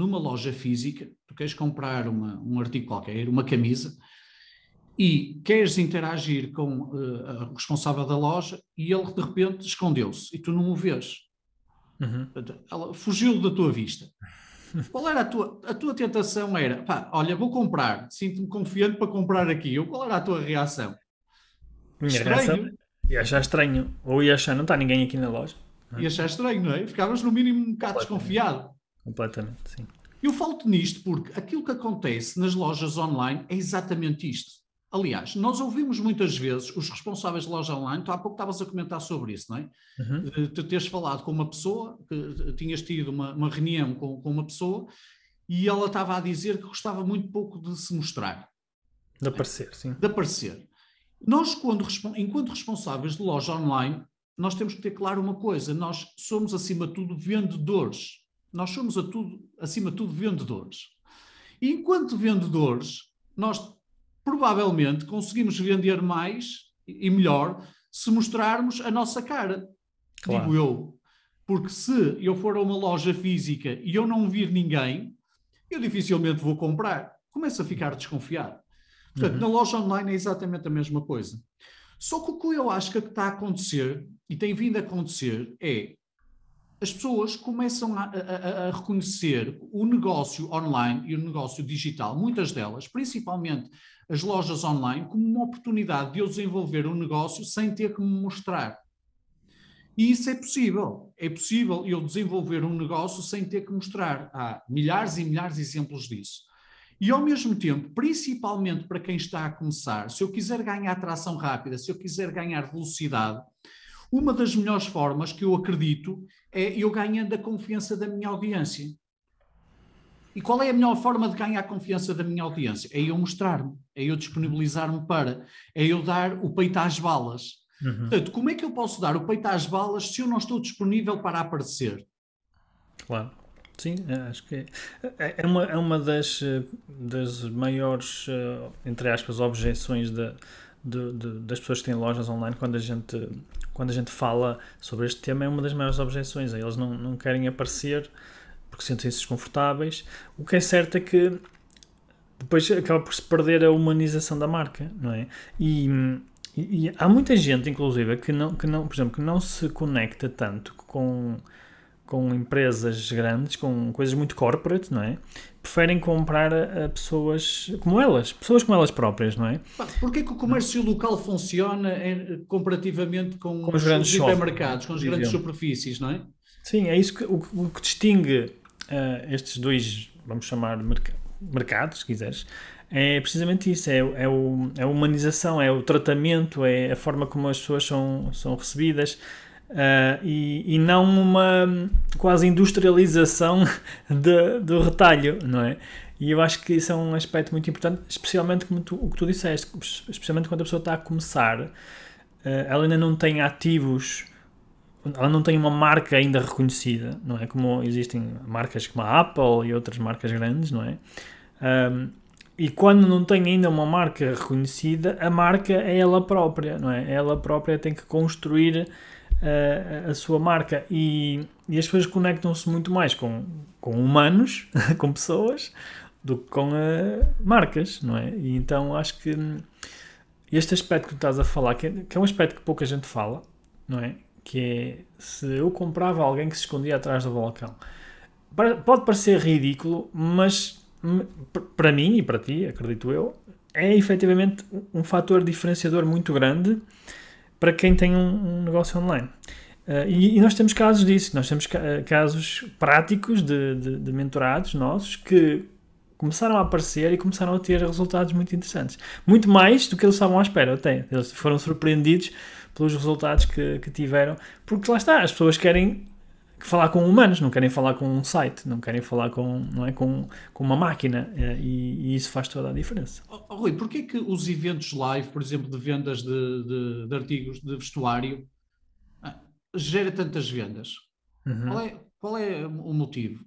numa loja física, tu queres comprar uma, um artigo qualquer, uma camisa, e queres interagir com uh, o responsável da loja e ele de repente escondeu-se e tu não o vês. Uhum. Ela fugiu da tua vista. Qual era a tua, a tua tentação? Era, pá, olha, vou comprar, sinto-me confiante para comprar aqui. Qual era a tua reação? Minha estranho. reação ia achar estranho. Ou ia achar, não está ninguém aqui na loja. É? Ia achar estranho, não é? Ficavas no mínimo um bocado desconfiado. Completamente, sim. Eu falo nisto porque aquilo que acontece nas lojas online é exatamente isto. Aliás, nós ouvimos muitas vezes os responsáveis de loja online, tu há pouco estavas a comentar sobre isso, não é? Uhum. Tu teres falado com uma pessoa, que tinhas tido uma, uma reunião com, com, uma pessoa e ela estava a dizer que gostava muito pouco de se mostrar. De aparecer, sim. De aparecer. Nós, quando, enquanto responsáveis de loja online, nós temos que ter claro uma coisa: nós somos, acima de tudo, vendedores. Nós somos, a tudo, acima de tudo, vendedores. E enquanto vendedores, nós provavelmente conseguimos vender mais e melhor se mostrarmos a nossa cara. Claro. Digo eu. Porque se eu for a uma loja física e eu não vir ninguém, eu dificilmente vou comprar. Começo a ficar desconfiado. Portanto, uhum. na loja online é exatamente a mesma coisa. Só que o que eu acho que está a acontecer, e tem vindo a acontecer, é as pessoas começam a, a, a, reconhecer o negócio online e o negócio digital, muitas delas, principalmente as lojas online, como uma oportunidade de eu desenvolver um negócio sem ter que me mostrar. E isso é possível. É possível eu desenvolver um negócio sem ter que mostrar. Há milhares e milhares de exemplos disso. E ao mesmo tempo, principalmente para quem está a começar, se eu quiser ganhar tração rápida, se eu quiser ganhar velocidade, uma das melhores formas que eu acredito é eu ganhando a confiança da minha audiência. E qual é a melhor forma de ganhar a confiança da minha audiência? É eu mostrar-me, é eu disponibilizar-me para, é eu dar o peito às balas. Uhum. Portanto, como é que eu posso dar o peito às balas se eu não estou disponível para aparecer? Claro. Sim, é, acho que é, é, uma, é uma das, das maiores, eh, entre aspas, objeções da, de, de, das pessoas que têm lojas online quando a gente quando a gente fala sobre este tema é uma das maiores objeções. Eles não, não querem aparecer porque sentem-se desconfortáveis. O que é certo é que depois acaba por se perder a humanização da marca não é? E, e, e há muita gente inclusive que não que não por exemplo que não se conecta tanto com com empresas grandes, com coisas muito corporate, não é? Preferem comprar a, a pessoas como elas, pessoas como elas próprias, não é? Porquê que o comércio local funciona em, comparativamente com, com os, grandes supermercados, com as grandes superfícies, não é? Sim, é isso que o, o que distingue uh, estes dois, vamos chamar merc mercados, se quiseres, é precisamente isso, é, é, o, é a humanização, é o tratamento, é a forma como as pessoas são, são recebidas, Uh, e, e, não uma quase industrialização de, do retalho, não é? E eu acho que isso é um aspecto muito importante, especialmente como tu, o que tu disseste, especialmente quando a pessoa está a começar, uh, ela ainda não tem ativos, ela não tem uma marca ainda reconhecida, não é? Como existem marcas como a Apple e outras marcas grandes, não é? Um, e quando não tem ainda uma marca reconhecida, a marca é ela própria, não é? Ela própria tem que construir a, a sua marca e, e as pessoas conectam-se muito mais com, com humanos, com pessoas, do que com uh, marcas, não é? E então acho que este aspecto que tu estás a falar, que é, que é um aspecto que pouca gente fala, não é? Que é se eu comprava alguém que se escondia atrás do balcão. Pode parecer ridículo, mas para mim e para ti, acredito eu, é efetivamente um fator diferenciador muito grande para quem tem um, um negócio online. Uh, e, e, nós temos casos disso, nós temos eh, casos práticos de, de, de, mentorados nossos que começaram a aparecer e começaram a ter resultados muito interessantes. Muito mais do que eles estavam à espera, até. Eles foram surpreendidos pelos resultados que, que tiveram, porque lá está, as pessoas querem falar com humanos, não querem falar com um site, não querem falar com, não é, com, com uma máquina eh, e, e isso faz toda a diferença. Oh, oh, Rui, porquê que os eventos live, por exemplo, de vendas de, de, de artigos de vestuário, ah, gera tantas vendas? Uhum. Qual, é, qual é o motivo?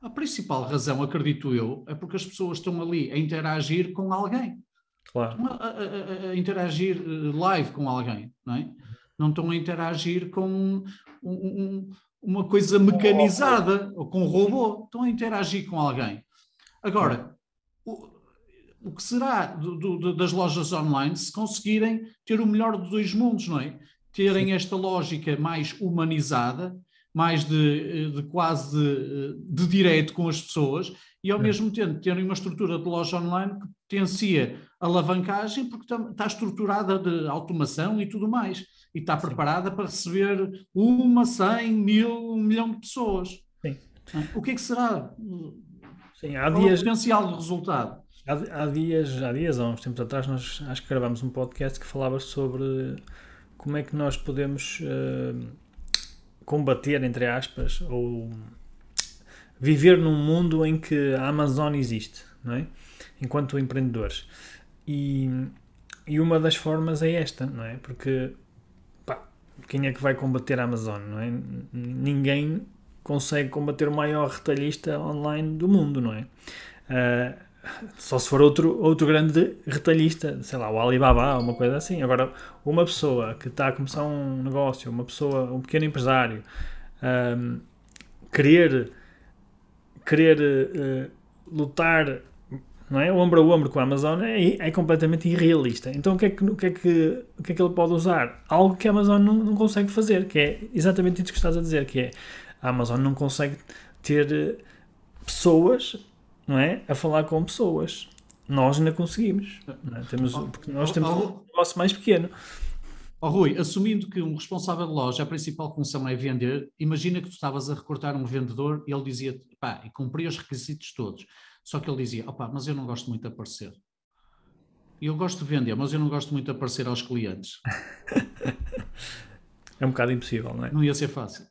A principal razão, acredito eu, é porque as pessoas estão ali a interagir com alguém. Claro. A, a, a, interagir eh, live com alguém, não é? Não estão a interagir com um, um, uma coisa mecanizada ou com um robô. Estão a interagir com alguém. Agora, o, o que será do, do, das lojas online se conseguirem ter o melhor dos dois mundos, não é? Terem esta lógica mais humanizada, mais de, de quase de, de direito com as pessoas e ao mesmo tempo terem uma estrutura de loja online que potencia alavancagem porque está estruturada de automação e tudo mais e está preparada para receber uma, cem, mil, um milhão de pessoas. Sim. O que é que será? Sim, há dias, o potencial de resultado? Há, há, dias, há dias, há uns tempos atrás, nós acho que gravamos um podcast que falava sobre como é que nós podemos uh, combater, entre aspas, ou viver num mundo em que a Amazon existe, não é? Enquanto empreendedores. E, e uma das formas é esta, não é? Porque quem é que vai combater a Amazon, não é? Ninguém consegue combater o maior retalhista online do mundo, não é? Uh, só se for outro, outro grande retalhista, sei lá, o Alibaba, uma coisa assim. Agora, uma pessoa que está a começar um negócio, uma pessoa, um pequeno empresário, um, querer, querer uh, lutar não é? Ombro a ombro com a Amazon é, é completamente irrealista. Então o que, é que, o, que é que, o que é que ele pode usar? Algo que a Amazon não, não consegue fazer, que é exatamente isso que estás a dizer, que é a Amazon não consegue ter eh, pessoas não é? a falar com pessoas. Nós ainda conseguimos. É? Temos, porque nós temos um negócio mais pequeno. Oh, Rui, assumindo que um responsável de loja, a principal função é vender, imagina que tu estavas a recrutar um vendedor e ele dizia, pá, e cumpria os requisitos todos. Só que ele dizia: opá, mas eu não gosto muito de aparecer. Eu gosto de vender, mas eu não gosto muito de aparecer aos clientes. é um bocado impossível, não é? Não ia ser fácil.